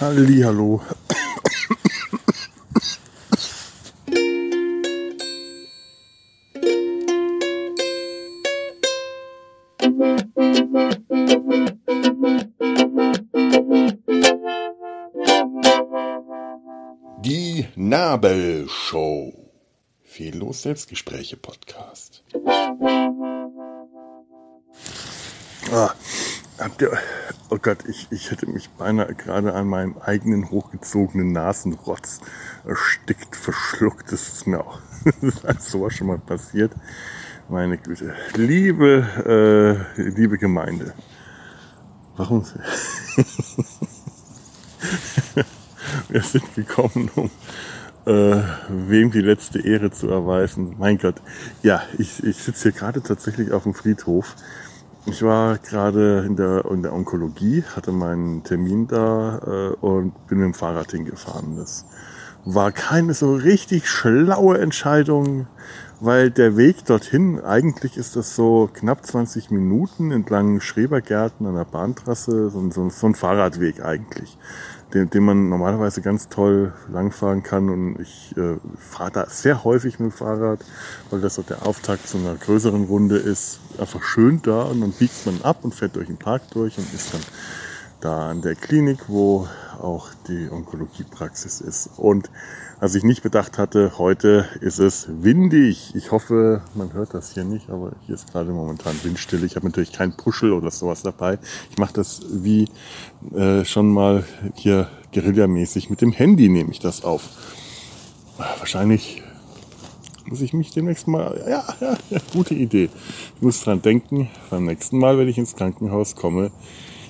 Hallihallo. Die Nabelshow. Fehllos Selbstgespräche Podcast. Ah, habt ihr, oh Gott, ich, ich hätte mich beinahe gerade an meinem eigenen hochgezogenen Nasenrotz erstickt, verschluckt. Das ist mir auch das ist sowas schon mal passiert. Meine Güte. Liebe, äh, liebe Gemeinde. Warum? Wir sind gekommen, um äh, wem die letzte Ehre zu erweisen. Mein Gott. Ja, ich, ich sitze hier gerade tatsächlich auf dem Friedhof. Ich war gerade in der, in der Onkologie, hatte meinen Termin da äh, und bin mit dem Fahrrad hingefahren. Das war keine so richtig schlaue Entscheidung, weil der Weg dorthin, eigentlich ist das so knapp 20 Minuten entlang Schrebergärten an der Bahntrasse, so, so, so ein Fahrradweg eigentlich den, den man normalerweise ganz toll langfahren kann. Und ich äh, fahre da sehr häufig mit dem Fahrrad, weil das so der Auftakt zu einer größeren Runde ist. Einfach schön da und dann biegt man ab und fährt durch den Park durch und ist dann da an der Klinik, wo auch die Onkologiepraxis ist. Und was ich nicht bedacht hatte, heute ist es windig. Ich hoffe, man hört das hier nicht, aber hier ist gerade momentan Windstille. Ich habe natürlich kein Puschel oder sowas dabei. Ich mache das wie äh, schon mal hier guerillamäßig. Mit dem Handy nehme ich das auf. Wahrscheinlich muss ich mich demnächst mal, ja, ja, ja, gute Idee. Ich muss dran denken, beim nächsten Mal, wenn ich ins Krankenhaus komme,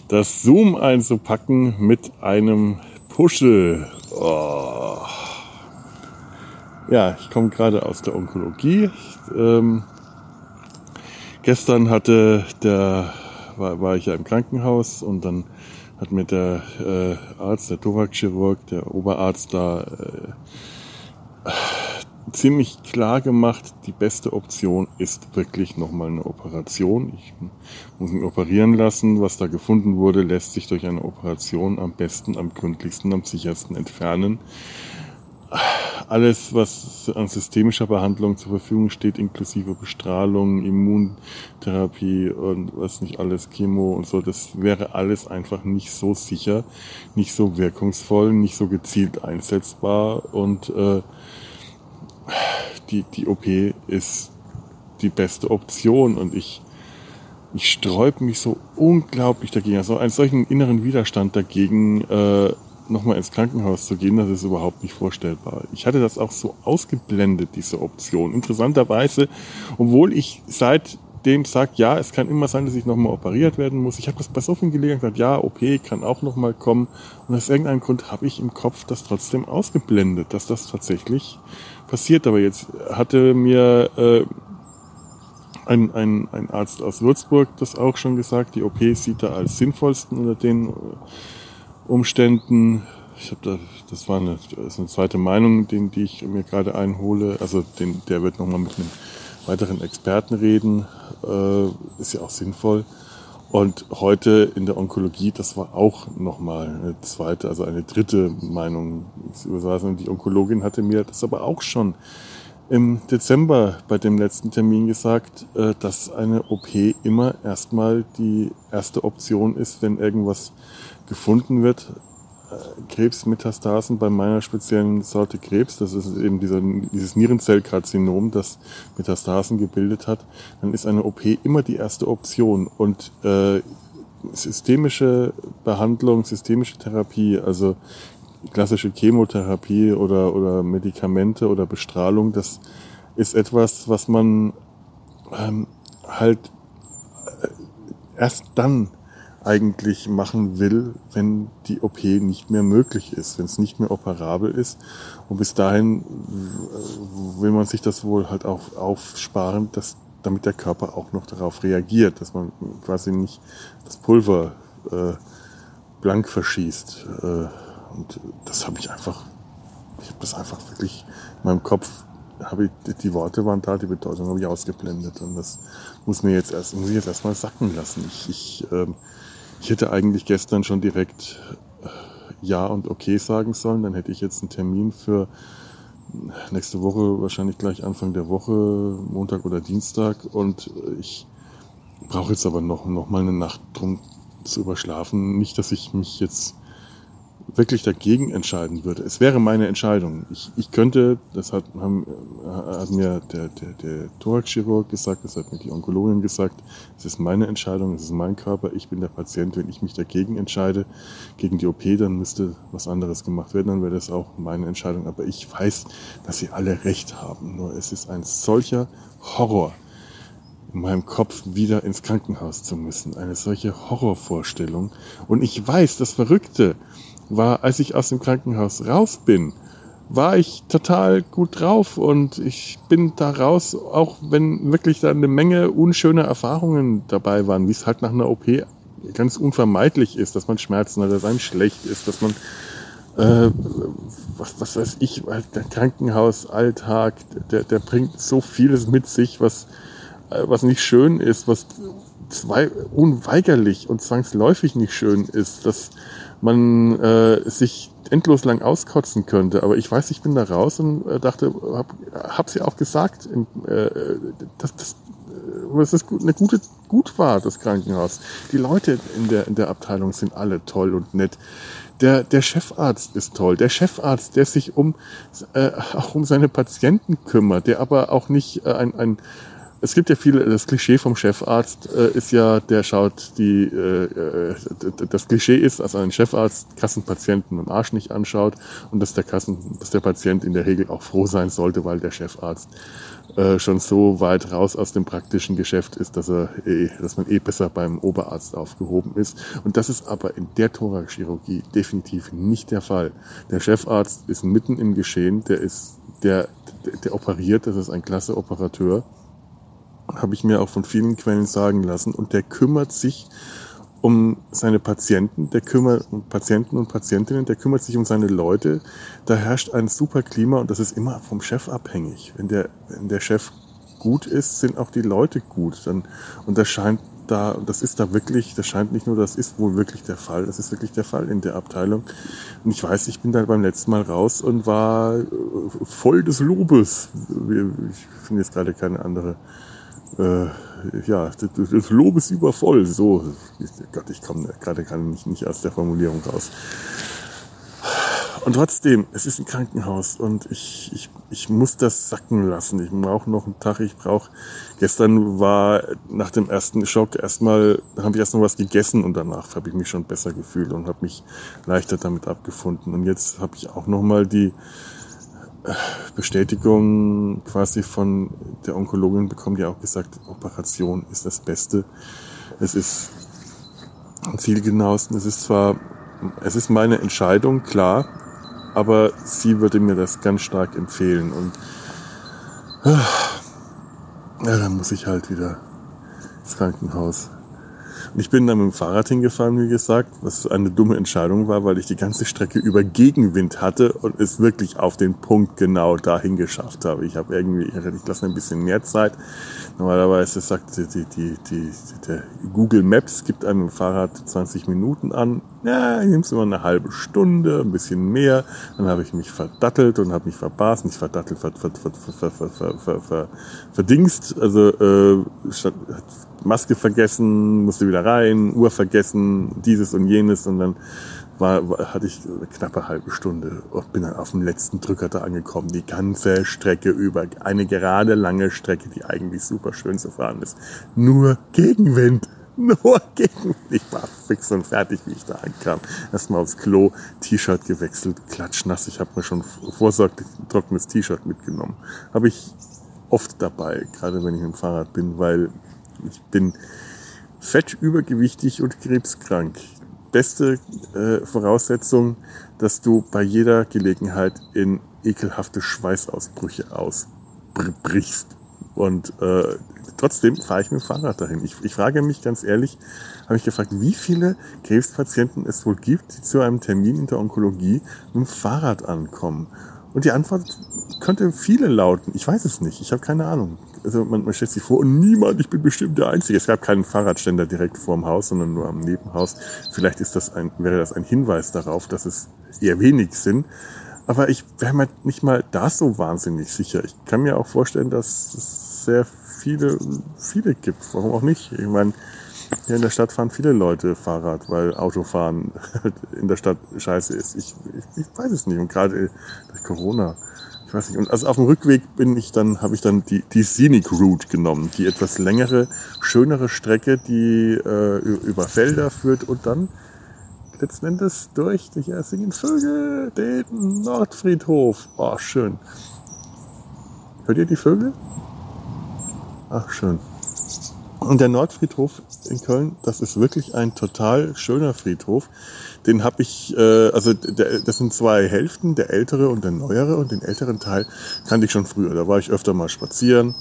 das Zoom einzupacken mit einem Puschel. Oh. Ja, ich komme gerade aus der Onkologie. Ähm, gestern hatte der, war, war ich ja im Krankenhaus und dann hat mir der äh, Arzt, der Thoraxchirurg, der Oberarzt da äh, ziemlich klar gemacht, die beste Option ist wirklich nochmal eine Operation. Ich muss ihn operieren lassen. Was da gefunden wurde, lässt sich durch eine Operation am besten, am gründlichsten, am sichersten entfernen. Alles, was an systemischer Behandlung zur Verfügung steht, inklusive Bestrahlung, Immuntherapie und was nicht alles, Chemo und so, das wäre alles einfach nicht so sicher, nicht so wirkungsvoll, nicht so gezielt einsetzbar und äh, die, die OP ist die beste Option und ich, ich sträube mich so unglaublich dagegen, also einen solchen inneren Widerstand dagegen, äh, nochmal ins Krankenhaus zu gehen, das ist überhaupt nicht vorstellbar. Ich hatte das auch so ausgeblendet, diese Option. Interessanterweise, obwohl ich seitdem sage, ja, es kann immer sein, dass ich nochmal operiert werden muss. Ich habe das bei so vielen Gelegenheiten gesagt, ja, OP kann auch nochmal kommen. Und aus irgendeinem Grund habe ich im Kopf das trotzdem ausgeblendet, dass das tatsächlich passiert. Aber jetzt hatte mir äh, ein, ein, ein Arzt aus Würzburg das auch schon gesagt, die OP sieht er als sinnvollsten unter den äh, Umständen. Ich habe da, das war eine, das eine zweite Meinung, den, die ich mir gerade einhole. Also den, der wird nochmal mit einem weiteren Experten reden. Äh, ist ja auch sinnvoll. Und heute in der Onkologie, das war auch nochmal eine zweite, also eine dritte Meinung. Die Onkologin hatte mir das aber auch schon im Dezember bei dem letzten Termin gesagt, äh, dass eine OP immer erstmal die erste Option ist, wenn irgendwas gefunden wird. Äh, Krebsmetastasen bei meiner speziellen Sorte Krebs, das ist eben dieser, dieses Nierenzellkarzinom, das Metastasen gebildet hat, dann ist eine OP immer die erste Option. Und äh, systemische Behandlung, systemische Therapie, also klassische Chemotherapie oder, oder Medikamente oder Bestrahlung, das ist etwas, was man ähm, halt äh, erst dann eigentlich machen will, wenn die OP nicht mehr möglich ist, wenn es nicht mehr operabel ist. Und bis dahin will man sich das wohl halt auch aufsparen, dass, damit der Körper auch noch darauf reagiert, dass man quasi nicht das Pulver äh, blank verschießt. Äh, und das habe ich einfach, ich habe das einfach wirklich in meinem Kopf, habe ich, die Worte waren da, die Bedeutung habe ich ausgeblendet. Und das muss mir jetzt erst, muss ich jetzt erstmal sacken lassen. Ich, ich ähm, ich hätte eigentlich gestern schon direkt äh, Ja und okay sagen sollen. Dann hätte ich jetzt einen Termin für nächste Woche, wahrscheinlich gleich Anfang der Woche, Montag oder Dienstag. Und ich brauche jetzt aber noch, noch mal eine Nacht drum zu überschlafen. Nicht, dass ich mich jetzt wirklich dagegen entscheiden würde. Es wäre meine Entscheidung. Ich, ich könnte, das hat, haben, hat mir der, der, der Thoraxchirurg gesagt, das hat mir die Onkologin gesagt, es ist meine Entscheidung, es ist mein Körper, ich bin der Patient. Wenn ich mich dagegen entscheide, gegen die OP, dann müsste was anderes gemacht werden, dann wäre das auch meine Entscheidung. Aber ich weiß, dass sie alle recht haben. Nur es ist ein solcher Horror, in meinem Kopf wieder ins Krankenhaus zu müssen. Eine solche Horrorvorstellung. Und ich weiß, das Verrückte, war, als ich aus dem Krankenhaus raus bin, war ich total gut drauf und ich bin da raus, auch wenn wirklich da eine Menge unschöner Erfahrungen dabei waren, wie es halt nach einer OP ganz unvermeidlich ist, dass man Schmerzen hat, dass einem schlecht ist, dass man äh, was, was weiß ich, der Krankenhausalltag, der, der bringt so vieles mit sich, was, äh, was nicht schön ist, was zwei, unweigerlich und zwangsläufig nicht schön ist, dass man äh, sich endlos lang auskotzen könnte. Aber ich weiß, ich bin da raus und äh, dachte, hab, hab's ja auch gesagt, in, äh, dass das, äh, dass das eine gute, gut war, das Krankenhaus. Die Leute in der, in der Abteilung sind alle toll und nett. Der, der Chefarzt ist toll. Der Chefarzt, der sich um, äh, auch um seine Patienten kümmert, der aber auch nicht äh, ein, ein es gibt ja viele, das Klischee vom Chefarzt äh, ist ja, der schaut die, äh, äh das Klischee ist, dass ein Chefarzt Kassenpatienten im Arsch nicht anschaut und dass der Kassen, dass der Patient in der Regel auch froh sein sollte, weil der Chefarzt äh, schon so weit raus aus dem praktischen Geschäft ist, dass er eh, dass man eh besser beim Oberarzt aufgehoben ist. Und das ist aber in der Thoraxchirurgie definitiv nicht der Fall. Der Chefarzt ist mitten im Geschehen, der ist, der, der, der operiert, das ist ein klasse Operateur habe ich mir auch von vielen Quellen sagen lassen. Und der kümmert sich um seine Patienten, der kümmert um Patienten und Patientinnen, der kümmert sich um seine Leute. Da herrscht ein super Klima und das ist immer vom Chef abhängig. Wenn der, wenn der Chef gut ist, sind auch die Leute gut. Dann, und das scheint da, das ist da wirklich, das scheint nicht nur, das ist wohl wirklich der Fall, das ist wirklich der Fall in der Abteilung. Und ich weiß, ich bin da beim letzten Mal raus und war äh, voll des Lobes. Ich finde jetzt gerade keine andere äh, ja, das, Lob ist übervoll. So, Gott, ich komme gerade kann mich nicht aus der Formulierung raus. Und trotzdem, es ist ein Krankenhaus und ich, ich, ich muss das sacken lassen. Ich brauche noch einen Tag. Ich brauche. Gestern war nach dem ersten Schock erstmal, habe ich erst noch was gegessen und danach habe ich mich schon besser gefühlt und habe mich leichter damit abgefunden. Und jetzt habe ich auch noch mal die Bestätigung quasi von der Onkologin bekommen, die auch gesagt, Operation ist das Beste. Es ist zielgenauesten. Es ist zwar, es ist meine Entscheidung, klar, aber sie würde mir das ganz stark empfehlen und ja, dann muss ich halt wieder ins Krankenhaus. Ich bin dann mit dem Fahrrad hingefahren, wie gesagt, was eine dumme Entscheidung war, weil ich die ganze Strecke über Gegenwind hatte und es wirklich auf den Punkt genau dahin geschafft habe. Ich habe irgendwie, ich lasse ein bisschen mehr Zeit. Normalerweise sagt die, die, die, die, der Google Maps gibt einem Fahrrad 20 Minuten an. Ja, ich nehme es immer eine halbe Stunde, ein bisschen mehr. Dann habe ich mich verdattelt und habe mich verbast, nicht verdattelt, ver, ver, ver, ver, ver, ver, ver, verdingst. Also äh, Maske vergessen, musste wieder rein, Uhr vergessen, dieses und jenes und dann war, war, hatte ich eine knappe halbe Stunde und bin dann auf dem letzten Drücker da angekommen. Die ganze Strecke über. Eine gerade lange Strecke, die eigentlich super schön zu fahren ist. Nur Gegenwind. Nur Gegenwind. Ich war fix und fertig, wie ich da ankam. Erstmal aufs Klo, T-Shirt gewechselt, klatschnass. Ich habe mir schon vorsorglich ein trockenes T-Shirt mitgenommen. Habe ich oft dabei, gerade wenn ich im Fahrrad bin, weil ich bin fett übergewichtig und krebskrank. Beste äh, Voraussetzung, dass du bei jeder Gelegenheit in ekelhafte Schweißausbrüche ausbrichst. Und äh, trotzdem fahre ich mit dem Fahrrad dahin. Ich, ich frage mich ganz ehrlich, habe ich gefragt, wie viele Krebspatienten es wohl gibt, die zu einem Termin in der Onkologie mit dem Fahrrad ankommen. Und die Antwort könnte viele lauten. Ich weiß es nicht. Ich habe keine Ahnung. Also man, man stellt sich vor, und niemand, ich bin bestimmt der Einzige. Es gab keinen Fahrradständer direkt vorm Haus, sondern nur am Nebenhaus. Vielleicht ist das ein, wäre das ein Hinweis darauf, dass es eher wenig sind. Aber ich wäre mir nicht mal da so wahnsinnig sicher. Ich kann mir auch vorstellen, dass es sehr viele, viele gibt. Warum auch nicht? Ich meine, hier in der Stadt fahren viele Leute Fahrrad, weil Autofahren in der Stadt scheiße ist. Ich, ich, ich weiß es nicht. Und gerade durch Corona weiß nicht. Und also auf dem Rückweg bin ich dann, habe ich dann die, die Scenic Route genommen, die etwas längere, schönere Strecke, die äh, über Felder führt und dann letzten Endes durch die Ersingen Vögel, den Nordfriedhof. Oh, schön. Hört ihr die Vögel? Ach, schön. Und der Nordfriedhof in Köln, das ist wirklich ein total schöner Friedhof. Den habe ich, äh, also der, das sind zwei Hälften, der ältere und der neuere. Und den älteren Teil kannte ich schon früher. Da war ich öfter mal spazieren.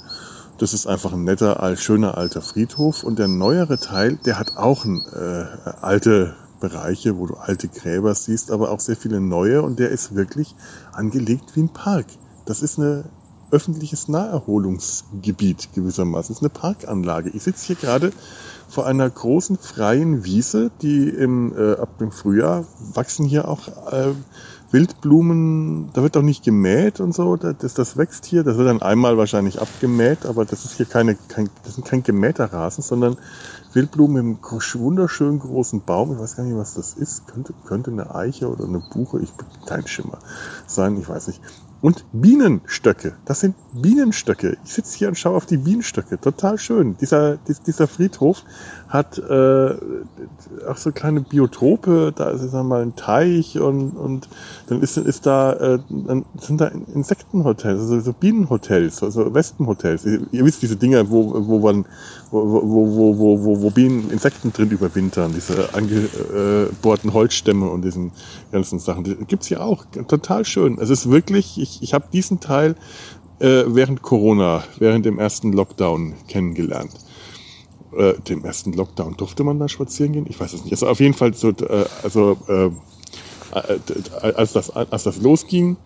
Das ist einfach ein netter, schöner alter Friedhof. Und der neuere Teil, der hat auch ein, äh, alte Bereiche, wo du alte Gräber siehst, aber auch sehr viele neue. Und der ist wirklich angelegt wie ein Park. Das ist eine öffentliches Naherholungsgebiet gewissermaßen. Das ist eine Parkanlage. Ich sitze hier gerade vor einer großen freien Wiese, die im, äh, ab dem Frühjahr wachsen hier auch äh, Wildblumen. Da wird auch nicht gemäht und so. Das, das wächst hier. Das wird dann einmal wahrscheinlich abgemäht, aber das ist hier keine, kein, das sind kein gemähter Rasen, sondern Wildblumen im wunderschönen großen Baum. Ich weiß gar nicht, was das ist. Könnte, könnte eine Eiche oder eine Buche, ich bin kein Schimmer sein, ich weiß nicht und Bienenstöcke. Das sind Bienenstöcke. Ich sitze hier und schaue auf die Bienenstöcke. Total schön. Dieser, dieser Friedhof hat äh, auch so kleine Biotope. Da ist dann mal ein Teich und, und dann ist, ist da, äh, dann sind da Insektenhotels, also so Bienenhotels, also Wespenhotels. Ihr, ihr wisst diese Dinger, wo, wo man, wo, wo, wo, wo, wo, Bienen, Insekten drin überwintern, diese angebohrten Holzstämme und diesen ganzen Sachen. Die gibt's hier auch. Total schön. Es ist wirklich, ich ich, ich habe diesen Teil äh, während Corona, während dem ersten Lockdown kennengelernt. Äh, dem ersten Lockdown durfte man da spazieren gehen? Ich weiß es nicht. Also auf jeden Fall so, äh, also äh, äh, als das als das losging,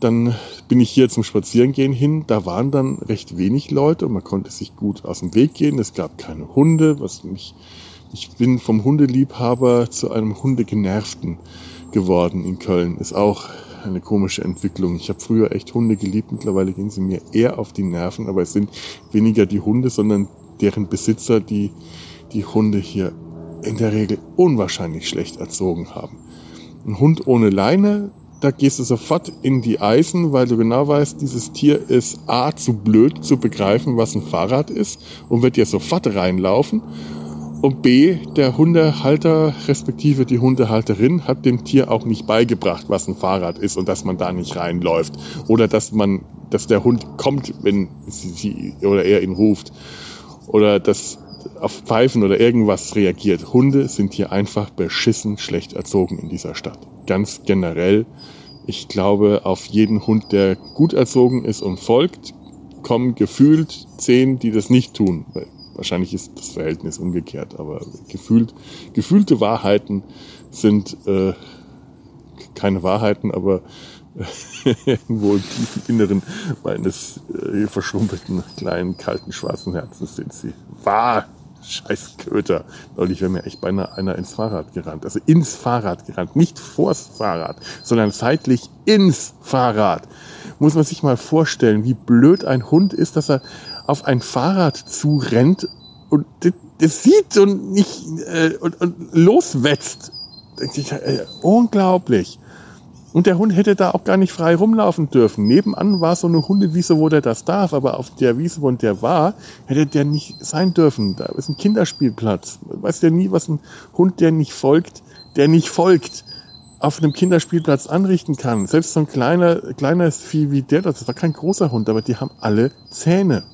dann bin ich hier zum Spazierengehen hin. Da waren dann recht wenig Leute und man konnte sich gut aus dem Weg gehen. Es gab keine Hunde, was mich ich bin vom Hundeliebhaber zu einem Hundegenervten geworden in Köln. Ist auch eine komische Entwicklung. Ich habe früher echt Hunde geliebt, mittlerweile gehen sie mir eher auf die Nerven, aber es sind weniger die Hunde, sondern deren Besitzer, die die Hunde hier in der Regel unwahrscheinlich schlecht erzogen haben. Ein Hund ohne Leine, da gehst du sofort in die Eisen, weil du genau weißt, dieses Tier ist A zu blöd zu begreifen, was ein Fahrrad ist und wird dir sofort reinlaufen. Und B, der Hundehalter respektive die Hundehalterin hat dem Tier auch nicht beigebracht, was ein Fahrrad ist und dass man da nicht reinläuft. Oder dass man, dass der Hund kommt, wenn sie, sie oder er ihn ruft. Oder dass auf Pfeifen oder irgendwas reagiert. Hunde sind hier einfach beschissen schlecht erzogen in dieser Stadt. Ganz generell. Ich glaube, auf jeden Hund, der gut erzogen ist und folgt, kommen gefühlt zehn, die das nicht tun. Wahrscheinlich ist das Verhältnis umgekehrt, aber gefühlt, gefühlte Wahrheiten sind äh, keine Wahrheiten, aber irgendwo im tiefen Inneren meines äh, verschrumpelten, kleinen, kalten, schwarzen Herzens sind sie wahr. Scheiß Köter. Neulich wäre mir echt beinahe einer ins Fahrrad gerannt. Also ins Fahrrad gerannt. Nicht vors Fahrrad, sondern seitlich ins Fahrrad. Muss man sich mal vorstellen, wie blöd ein Hund ist, dass er auf ein Fahrrad zurennt und das sieht und nicht äh, und, und loswetzt. Äh, unglaublich. Und der Hund hätte da auch gar nicht frei rumlaufen dürfen. Nebenan war so eine Hundewiese, wo der das darf, aber auf der Wiese, wo der war, hätte der nicht sein dürfen. Da ist ein Kinderspielplatz. Weiß ja nie, was ein Hund, der nicht folgt, der nicht folgt, auf einem Kinderspielplatz anrichten kann. Selbst so ein kleiner, kleiner Vieh wie der, das war kein großer Hund, aber die haben alle Zähne.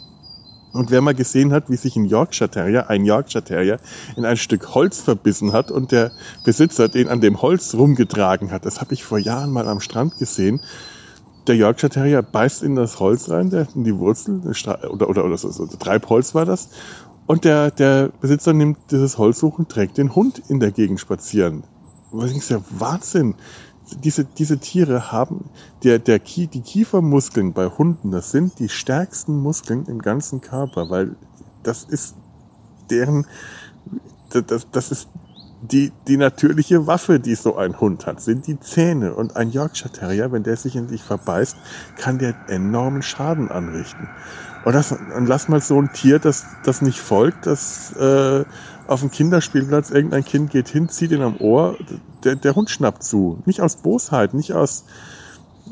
Und wer mal gesehen hat, wie sich ein Yorkshire Terrier, ein Yorkshire Terrier, in ein Stück Holz verbissen hat und der Besitzer den an dem Holz rumgetragen hat, das habe ich vor Jahren mal am Strand gesehen. Der Yorkshire Terrier beißt in das Holz rein, der in die Wurzel, oder, oder, oder so, so Treibholz war das. Und der, der Besitzer nimmt dieses Holz hoch und trägt den Hund in der Gegend spazieren. Was ist der Wahnsinn? Diese, diese Tiere haben, der, der, die Kiefermuskeln bei Hunden, das sind die stärksten Muskeln im ganzen Körper, weil das ist deren, das, das ist die, die natürliche Waffe, die so ein Hund hat, sind die Zähne. Und ein Yorkshire Terrier, wenn der sich in dich verbeißt, kann der enormen Schaden anrichten. Und, das, und lass mal so ein Tier, das, das nicht folgt, das äh, auf dem Kinderspielplatz, irgendein Kind geht hin, zieht ihn am Ohr, der, der Hund schnappt zu. Nicht aus Bosheit, nicht aus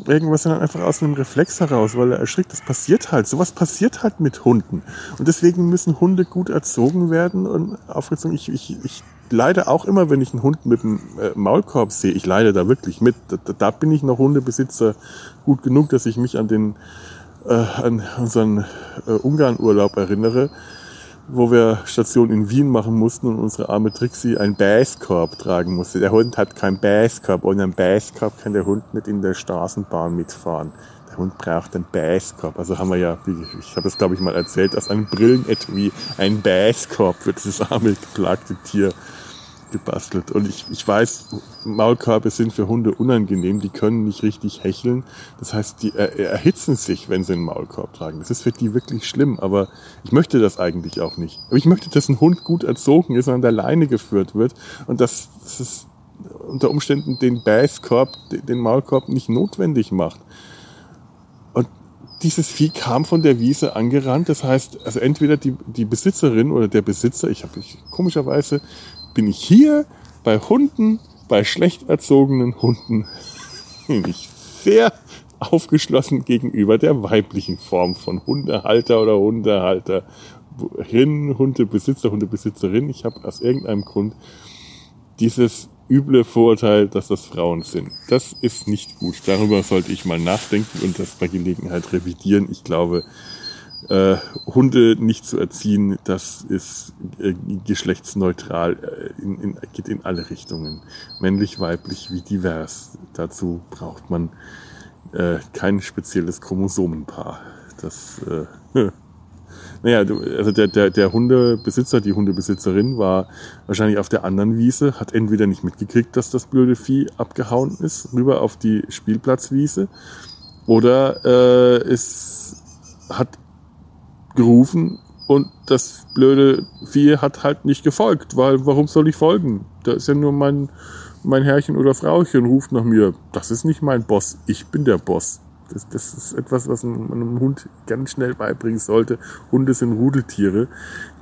irgendwas, sondern einfach aus einem Reflex heraus, weil er erschrickt. Das passiert halt. Sowas passiert halt mit Hunden. Und deswegen müssen Hunde gut erzogen werden und aufgezogen. Ich, ich, ich leide auch immer, wenn ich einen Hund mit einem äh, Maulkorb sehe. Ich leide da wirklich mit. Da, da bin ich noch Hundebesitzer gut genug, dass ich mich an den äh, an unseren äh, Ungarn-Urlaub erinnere wo wir Station in Wien machen mussten und unsere arme Trixie einen Basskorb tragen musste. Der Hund hat keinen Basskorb. Ohne einen Basskorb kann der Hund nicht in der Straßenbahn mitfahren. Der Hund braucht einen Basskorb. Also haben wir ja, ich habe es glaube ich mal erzählt, aus einem Brillenetui ein Basskorb für dieses arme geplagte Tier gebastelt. Und ich, ich weiß, Maulkörbe sind für Hunde unangenehm, die können nicht richtig hecheln. Das heißt, die er, erhitzen sich, wenn sie einen Maulkorb tragen. Das ist für die wirklich schlimm, aber ich möchte das eigentlich auch nicht. Aber ich möchte, dass ein Hund gut erzogen ist und an der Leine geführt wird und dass, dass es unter Umständen den Basskorb, den Maulkorb nicht notwendig macht. Und dieses Vieh kam von der Wiese angerannt. Das heißt, also entweder die, die Besitzerin oder der Besitzer, ich habe komischerweise bin ich hier bei Hunden, bei schlecht erzogenen Hunden, nämlich sehr aufgeschlossen gegenüber der weiblichen Form von Hundehalter oder Hundehalter. Hundebesitzer, Hundebesitzerin. Ich habe aus irgendeinem Grund dieses üble Vorurteil, dass das Frauen sind. Das ist nicht gut. Darüber sollte ich mal nachdenken und das bei Gelegenheit revidieren. Ich glaube, äh, Hunde nicht zu erziehen, das ist äh, geschlechtsneutral, äh, in, in, geht in alle Richtungen. Männlich, weiblich, wie divers. Dazu braucht man äh, kein spezielles Chromosomenpaar. Das, äh, naja, also der, der, der Hundebesitzer, die Hundebesitzerin war wahrscheinlich auf der anderen Wiese, hat entweder nicht mitgekriegt, dass das blöde Vieh abgehauen ist, rüber auf die Spielplatzwiese, oder äh, es hat gerufen und das blöde Vieh hat halt nicht gefolgt, weil warum soll ich folgen? Da ist ja nur mein, mein Herrchen oder Frauchen ruft nach mir. Das ist nicht mein Boss, ich bin der Boss. Das, das ist etwas, was man einem Hund ganz schnell beibringen sollte. Hunde sind Rudeltiere.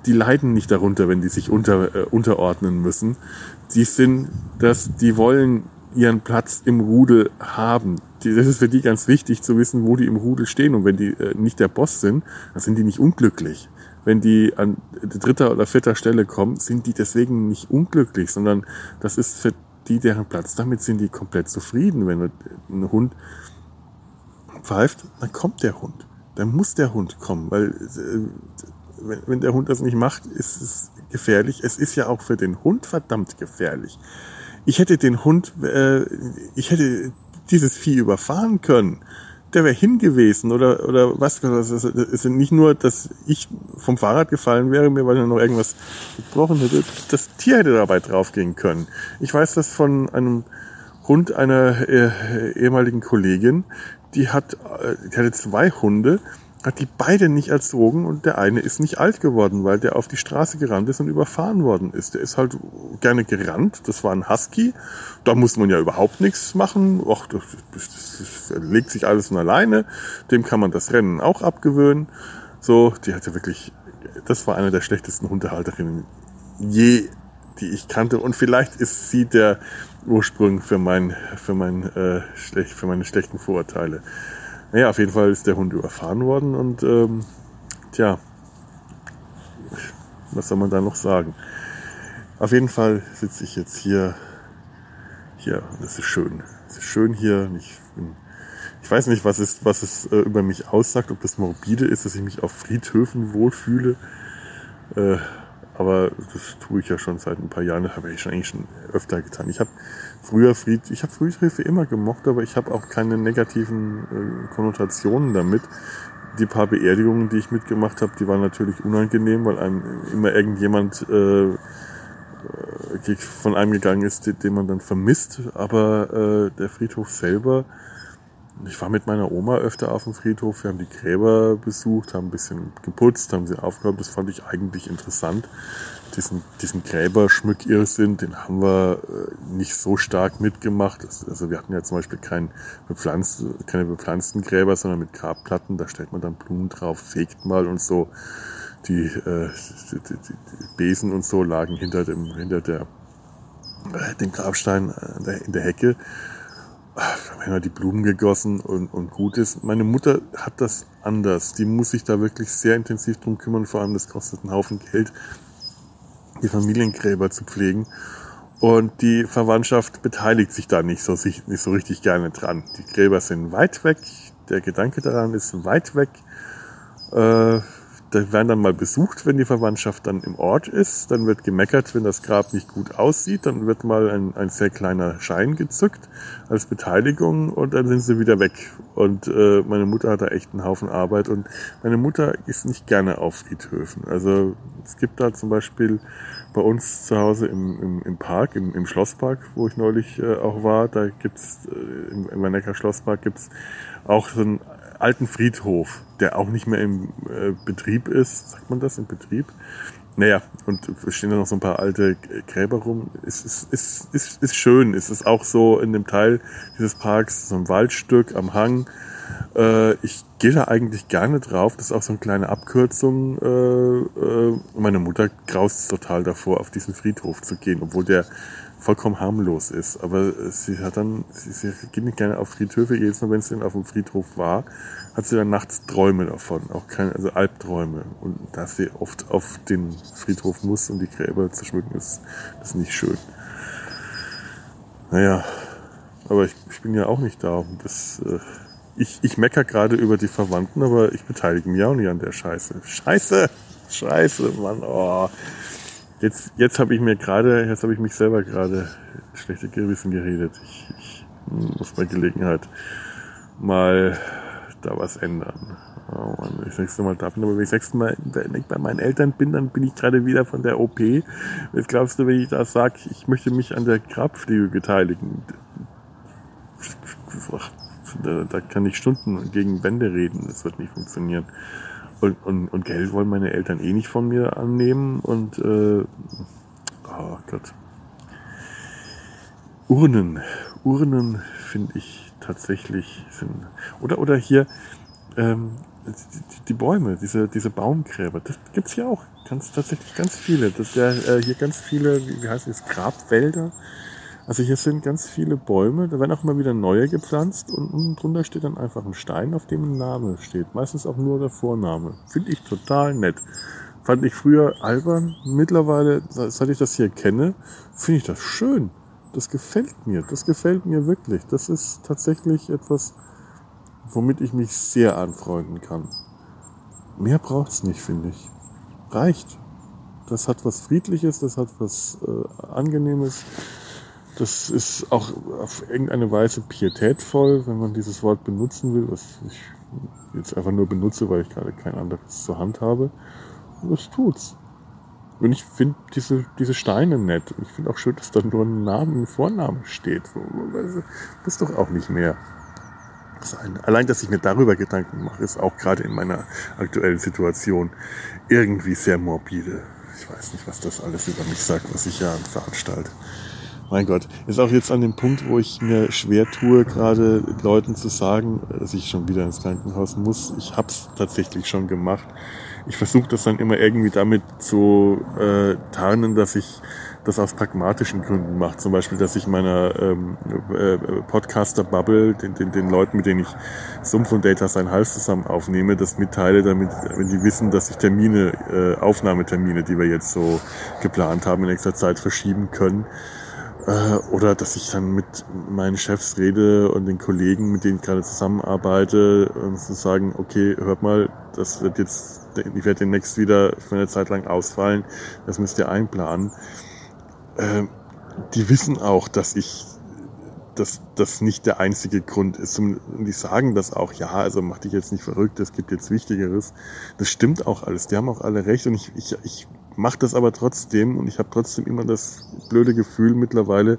Die leiden nicht darunter, wenn die sich unter, äh, unterordnen müssen. Die sind, das, die wollen ihren Platz im Rudel haben. Das ist für die ganz wichtig zu wissen, wo die im Rudel stehen. Und wenn die äh, nicht der Boss sind, dann sind die nicht unglücklich. Wenn die an dritter oder vierter Stelle kommen, sind die deswegen nicht unglücklich, sondern das ist für die deren Platz. Damit sind die komplett zufrieden. Wenn ein Hund pfeift, dann kommt der Hund. Dann muss der Hund kommen, weil äh, wenn der Hund das nicht macht, ist es gefährlich. Es ist ja auch für den Hund verdammt gefährlich ich hätte den Hund, äh, ich hätte dieses Vieh überfahren können. Der wäre hingewesen oder oder was? Es ist nicht nur, dass ich vom Fahrrad gefallen wäre, mir weil er noch irgendwas gebrochen hätte. Das Tier hätte dabei draufgehen können. Ich weiß das von einem Hund einer äh, ehemaligen Kollegin. Die hat, äh, die hatte zwei Hunde hat die beide nicht erzogen und der eine ist nicht alt geworden, weil der auf die Straße gerannt ist und überfahren worden ist. Der ist halt gerne gerannt, das war ein Husky, da muss man ja überhaupt nichts machen, Och, das, das, das legt sich alles von alleine, dem kann man das Rennen auch abgewöhnen. So, die hatte wirklich, das war eine der schlechtesten Hundehalterinnen je, die ich kannte und vielleicht ist sie der Ursprung für mein, für mein, äh, schlecht, für meine schlechten Vorurteile. Naja, auf jeden Fall ist der Hund überfahren worden und ähm, tja, was soll man da noch sagen? Auf jeden Fall sitze ich jetzt hier. Hier, das ist schön. Es ist schön hier. Ich, bin, ich weiß nicht, was es, was es äh, über mich aussagt, ob das morbide ist, dass ich mich auf Friedhöfen wohlfühle. Äh, aber das tue ich ja schon seit ein paar Jahren. Das habe ich schon eigentlich schon öfter getan. Ich habe früher Fried, ich habe Friedhöfe immer gemocht, aber ich habe auch keine negativen äh, Konnotationen damit. Die paar Beerdigungen, die ich mitgemacht habe, die waren natürlich unangenehm, weil einem immer irgendjemand äh, äh, von einem gegangen ist, den, man dann vermisst. Aber äh, der Friedhof selber, ich war mit meiner Oma öfter auf dem Friedhof, wir haben die Gräber besucht, haben ein bisschen geputzt, haben sie aufgeräumt. Das fand ich eigentlich interessant. Diesen, diesen Gräberschmückirrsinn, den haben wir äh, nicht so stark mitgemacht. Also wir hatten ja zum Beispiel kein bepflanzt, keine bepflanzten Gräber, sondern mit Grabplatten. Da stellt man dann Blumen drauf, fegt mal und so die, äh, die, die, die Besen und so lagen hinter dem, hinter der, äh, dem Grabstein äh, in der Hecke. Die Blumen gegossen und, und gut ist. Meine Mutter hat das anders. Die muss sich da wirklich sehr intensiv drum kümmern. Vor allem, das kostet einen Haufen Geld, die Familiengräber zu pflegen. Und die Verwandtschaft beteiligt sich da nicht so, nicht so richtig gerne dran. Die Gräber sind weit weg. Der Gedanke daran ist weit weg. Äh, da werden dann mal besucht, wenn die Verwandtschaft dann im Ort ist. Dann wird gemeckert, wenn das Grab nicht gut aussieht. Dann wird mal ein, ein sehr kleiner Schein gezückt als Beteiligung und dann sind sie wieder weg. Und äh, meine Mutter hat da echt einen Haufen Arbeit und meine Mutter ist nicht gerne auf Friedhöfen. Also es gibt da zum Beispiel bei uns zu Hause im, im, im Park, im, im Schlosspark, wo ich neulich äh, auch war, da gibt's äh, im, im Wannecker Schlosspark gibt's auch so ein alten Friedhof, der auch nicht mehr im äh, Betrieb ist. Sagt man das im Betrieb? Naja, und es stehen da noch so ein paar alte Gräber rum. Es ist, ist, ist, ist schön. Es ist auch so in dem Teil dieses Parks so ein Waldstück am Hang. Äh, ich gehe da eigentlich gerne drauf. Das ist auch so eine kleine Abkürzung. Äh, äh, meine Mutter graust total davor, auf diesen Friedhof zu gehen, obwohl der vollkommen harmlos ist. Aber sie hat dann, sie, sie geht nicht gerne auf Friedhöfe. Jedes Mal, wenn sie dann auf dem Friedhof war, hat sie dann nachts Träume davon. Auch keine, also Albträume. Und da sie oft auf den Friedhof muss, um die Gräber zu schmücken, ist das nicht schön. Naja, aber ich, ich bin ja auch nicht da. Und das, äh, ich, ich mecker gerade über die Verwandten, aber ich beteilige mich auch nicht an der Scheiße. Scheiße! Scheiße, Mann. Oh. Jetzt, jetzt habe ich mir gerade, jetzt habe ich mich selber gerade schlechte Gewissen geredet. Ich, ich muss bei Gelegenheit mal da was ändern. Oh Mann, ich das nächste Mal da bin, aber wenn ich das nächste Mal bei meinen Eltern bin, dann bin ich gerade wieder von der OP. Jetzt glaubst du, wenn ich da sage, ich möchte mich an der Grabpflege beteiligen? Da, da kann ich Stunden gegen Wände reden, das wird nicht funktionieren. Und, und, und Geld wollen meine Eltern eh nicht von mir annehmen. Und äh, oh Gott. Urnen. Urnen finde ich tatsächlich sind. Oder, oder hier ähm, die, Bäume, diese, diese Baumgräber, das gibt's hier auch. Ganz, tatsächlich ganz viele. Das ja äh, hier ganz viele, wie, wie heißt es, Grabwälder also hier sind ganz viele Bäume, da werden auch immer wieder neue gepflanzt und unten drunter steht dann einfach ein Stein, auf dem ein Name steht. Meistens auch nur der Vorname. Finde ich total nett. Fand ich früher albern. Mittlerweile, seit ich das hier kenne, finde ich das schön. Das gefällt mir. Das gefällt mir wirklich. Das ist tatsächlich etwas, womit ich mich sehr anfreunden kann. Mehr braucht's nicht, finde ich. Reicht. Das hat was Friedliches, das hat was äh, Angenehmes. Das ist auch auf irgendeine Weise pietätvoll, wenn man dieses Wort benutzen will, was ich jetzt einfach nur benutze, weil ich gerade kein anderes zur Hand habe. Und das tut's. Und ich finde diese, diese Steine nett. Und ich finde auch schön, dass da nur ein Name, ein Vorname steht. Das ist doch auch nicht mehr sein. Allein, dass ich mir darüber Gedanken mache, ist auch gerade in meiner aktuellen Situation irgendwie sehr morbide. Ich weiß nicht, was das alles über mich sagt, was ich ja veranstalte mein Gott, ist auch jetzt an dem Punkt, wo ich mir schwer tue, gerade Leuten zu sagen, dass ich schon wieder ins Krankenhaus muss. Ich hab's tatsächlich schon gemacht. Ich versuche das dann immer irgendwie damit zu äh, tarnen, dass ich das aus pragmatischen Gründen mache. Zum Beispiel, dass ich meiner ähm, äh, Podcaster-Bubble, den, den, den Leuten, mit denen ich Sumpf und Data sein Hals zusammen aufnehme, das mitteile, damit, wenn die wissen, dass ich Termine, äh, Aufnahmetermine, die wir jetzt so geplant haben, in nächster Zeit verschieben können oder dass ich dann mit meinen Chefs rede und den Kollegen, mit denen ich gerade zusammenarbeite, und zu sagen, okay, hört mal, das wird jetzt, ich werde demnächst wieder für eine Zeit lang ausfallen, das müsst ihr einplanen. Äh, die wissen auch, dass ich dass das nicht der einzige Grund ist. Und die sagen das auch, ja, also mach dich jetzt nicht verrückt, es gibt jetzt Wichtigeres. Das stimmt auch alles, die haben auch alle recht und ich, ich, ich mache das aber trotzdem und ich habe trotzdem immer das blöde Gefühl mittlerweile,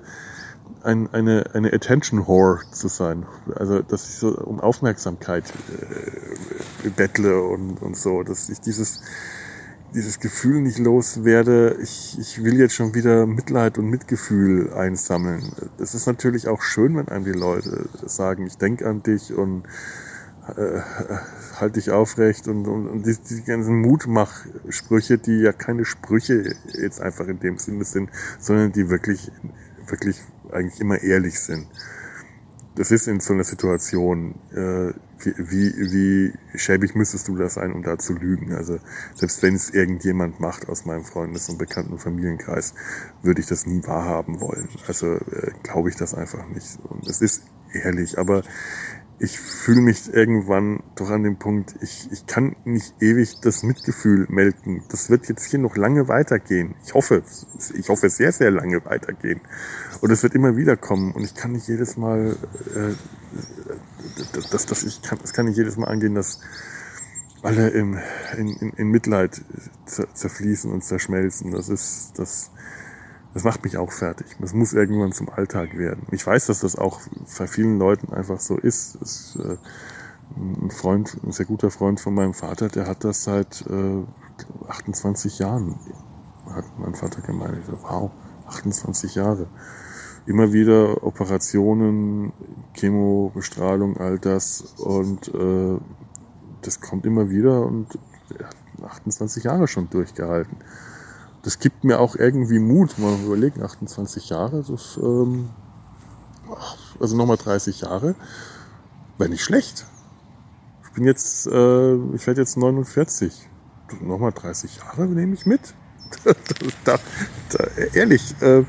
ein, eine, eine Attention Whore zu sein. Also, dass ich so um Aufmerksamkeit äh, bettle und, und so, dass ich dieses, dieses Gefühl nicht loswerde, ich, ich will jetzt schon wieder Mitleid und Mitgefühl einsammeln. Es ist natürlich auch schön, wenn einem die Leute sagen, ich denke an dich und äh, halt dich aufrecht und, und, und die, die ganzen Mutmachsprüche, die ja keine Sprüche jetzt einfach in dem Sinne sind, sondern die wirklich, wirklich eigentlich immer ehrlich sind. Das ist in so einer Situation, äh, wie, wie schäbig müsstest du das sein, um da zu lügen? Also selbst wenn es irgendjemand macht aus meinem Freundes- und Bekannten- Familienkreis, würde ich das nie wahrhaben wollen. Also äh, glaube ich das einfach nicht. Und es ist ehrlich, aber ich fühle mich irgendwann doch an dem Punkt, ich, ich kann nicht ewig das Mitgefühl melken. Das wird jetzt hier noch lange weitergehen. Ich hoffe, ich hoffe sehr, sehr lange weitergehen. Und es wird immer wieder kommen. Und ich kann nicht jedes Mal, äh, das, das, ich kann, das kann nicht jedes Mal angehen, dass alle im, in, in, in Mitleid zerfließen und zerschmelzen. Das ist, das, das macht mich auch fertig. Das muss irgendwann zum Alltag werden. Ich weiß, dass das auch bei vielen Leuten einfach so ist. ist äh, ein Freund, ein sehr guter Freund von meinem Vater, der hat das seit äh, 28 Jahren, hat mein Vater gemeint. Ich so, wow, 28 Jahre. Immer wieder Operationen, Chemo, Bestrahlung, all das und äh, das kommt immer wieder und er hat 28 Jahre schon durchgehalten das gibt mir auch irgendwie Mut. Mal überlegen, 28 Jahre, das, ähm, also nochmal 30 Jahre, wäre nicht schlecht. Ich bin jetzt, äh, ich werde jetzt 49. Nochmal 30 Jahre nehme ich mit. da, da, ehrlich, äh,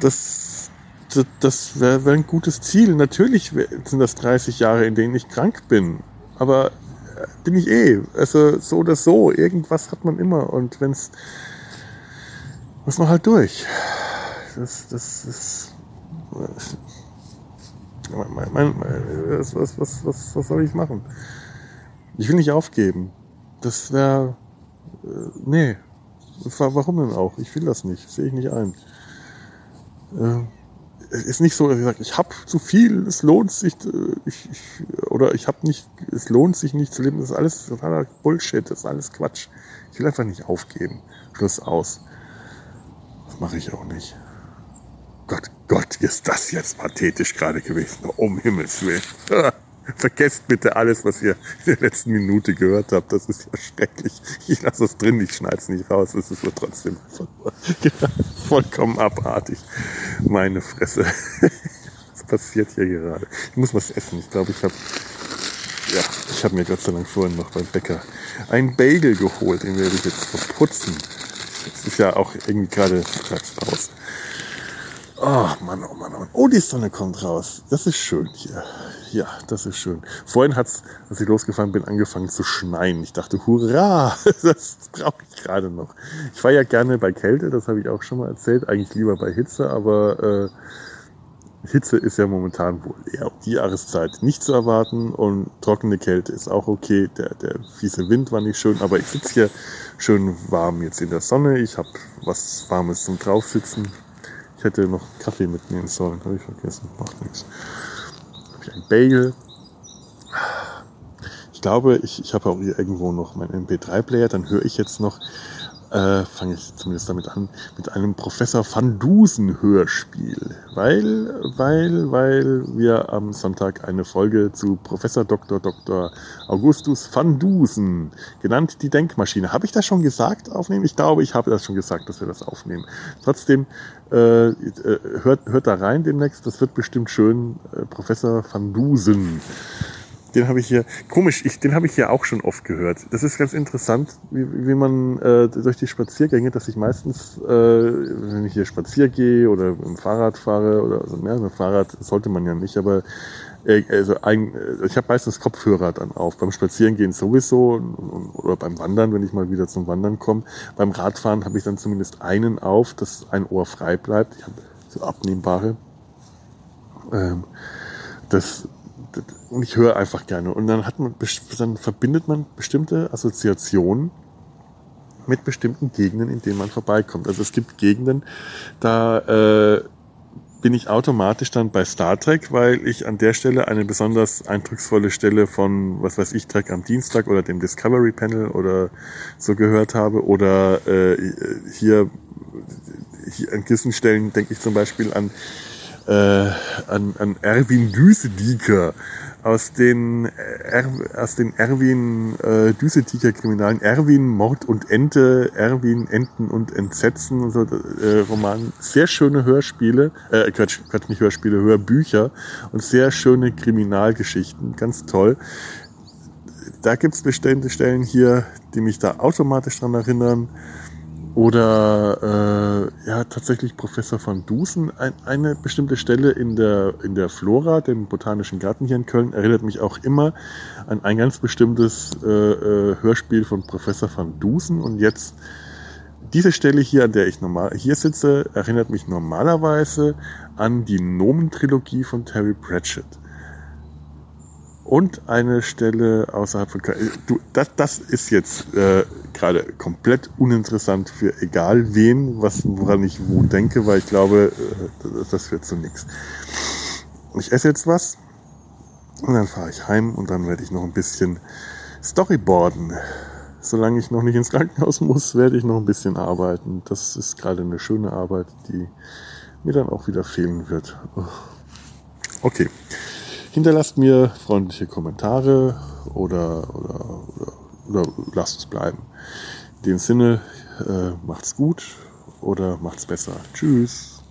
das, das, das wäre wär ein gutes Ziel. Natürlich sind das 30 Jahre, in denen ich krank bin. Aber äh, bin ich eh. Also so oder so, irgendwas hat man immer. Und wenn es muss man halt durch. Das, das ist. Mein, mein, was, was, was, was, soll ich machen? Ich will nicht aufgeben. Das wäre. Äh, nee. Warum denn auch? Ich will das nicht. Sehe ich nicht ein. Äh, es ist nicht so, dass ich sage, ich habe zu viel, es lohnt sich, äh, ich, ich, oder ich habe nicht, es lohnt sich nicht zu leben. Das ist alles totaler Bullshit, das ist alles Quatsch. Ich will einfach nicht aufgeben. Schluss aus mache ich auch nicht. Gott, Gott, ist das jetzt pathetisch gerade gewesen. Um Himmels Willen. Vergesst bitte alles, was ihr in der letzten Minute gehört habt. Das ist ja schrecklich. Ich lasse es drin, ich schneide es nicht raus. Es ist nur trotzdem vollkommen abartig. Meine Fresse. Was passiert hier gerade? Ich muss was essen. Ich glaube, ich habe ja, ich habe mir Gott sei Dank vorhin noch beim Bäcker einen Bagel geholt. Den werde ich jetzt verputzen. Ist ja auch irgendwie gerade raus. Oh Mann, oh Mann, oh Mann. Oh, die Sonne kommt raus. Das ist schön hier. Ja, das ist schön. Vorhin hat's, als ich losgefahren bin, angefangen zu schneien. Ich dachte, hurra, das brauche ich gerade noch. Ich war ja gerne bei Kälte, das habe ich auch schon mal erzählt. Eigentlich lieber bei Hitze, aber äh, Hitze ist ja momentan wohl eher die Jahreszeit nicht zu erwarten und trockene Kälte ist auch okay. Der, der fiese Wind war nicht schön, aber ich sitze hier schön warm jetzt in der Sonne. Ich habe was Warmes zum Draufsitzen. Ich hätte noch Kaffee mitnehmen sollen, habe ich vergessen. Macht nichts. Habe ich ein Bagel. Ich glaube, ich, ich habe auch hier irgendwo noch meinen MP3-Player. Dann höre ich jetzt noch äh, fange ich zumindest damit an, mit einem Professor Van Dusen Hörspiel. Weil, weil, weil wir am Sonntag eine Folge zu Professor Dr. Dr. Augustus Van Dusen, genannt die Denkmaschine. Habe ich das schon gesagt, aufnehmen? Ich glaube, ich habe das schon gesagt, dass wir das aufnehmen. Trotzdem, äh, äh hört, hört da rein demnächst, das wird bestimmt schön. Äh, Professor Van Dusen den habe ich hier, komisch, ich, den habe ich hier auch schon oft gehört. Das ist ganz interessant, wie, wie man äh, durch die Spaziergänge, dass ich meistens, äh, wenn ich hier spazier gehe oder im Fahrrad fahre oder also mehr mit Fahrrad sollte man ja nicht, aber äh, also ein, ich habe meistens Kopfhörer dann auf. Beim Spazierengehen sowieso oder beim Wandern, wenn ich mal wieder zum Wandern komme. Beim Radfahren habe ich dann zumindest einen auf, dass ein Ohr frei bleibt. Ich habe so abnehmbare. Ähm, das und ich höre einfach gerne. Und dann hat man, dann verbindet man bestimmte Assoziationen mit bestimmten Gegenden, in denen man vorbeikommt. Also es gibt Gegenden, da äh, bin ich automatisch dann bei Star Trek, weil ich an der Stelle eine besonders eindrucksvolle Stelle von, was weiß ich, Trek am Dienstag oder dem Discovery Panel oder so gehört habe. Oder äh, hier, hier an gewissen Stellen denke ich zum Beispiel an, äh, an, an Erwin Düsedieker aus den, er, aus den Erwin äh, Düsetiker Kriminalen, Erwin Mord und Ente, Erwin Enten und Entsetzen und so äh, Roman, sehr schöne Hörspiele, äh, Quatsch, Quatsch nicht Hörspiele, Hörbücher und sehr schöne Kriminalgeschichten, ganz toll. Da gibt's bestimmte Stellen hier, die mich da automatisch dran erinnern. Oder äh, ja, tatsächlich Professor von Dusen. Ein, eine bestimmte Stelle in der, in der Flora, dem Botanischen Garten hier in Köln, erinnert mich auch immer an ein ganz bestimmtes äh, äh, Hörspiel von Professor von Dusen. Und jetzt diese Stelle hier, an der ich normal hier sitze, erinnert mich normalerweise an die Nomen-Trilogie von Terry Pratchett und eine Stelle außerhalb von Köln. Du, das, das ist jetzt äh, gerade komplett uninteressant für egal wen, was, woran ich wo denke, weil ich glaube, äh, das wird zu nichts. Ich esse jetzt was und dann fahre ich heim und dann werde ich noch ein bisschen Storyboarden. Solange ich noch nicht ins Krankenhaus muss, werde ich noch ein bisschen arbeiten. Das ist gerade eine schöne Arbeit, die mir dann auch wieder fehlen wird. Okay. Hinterlasst mir freundliche Kommentare oder, oder, oder, oder lasst es bleiben. In dem Sinne, äh, macht's gut oder macht's besser. Tschüss.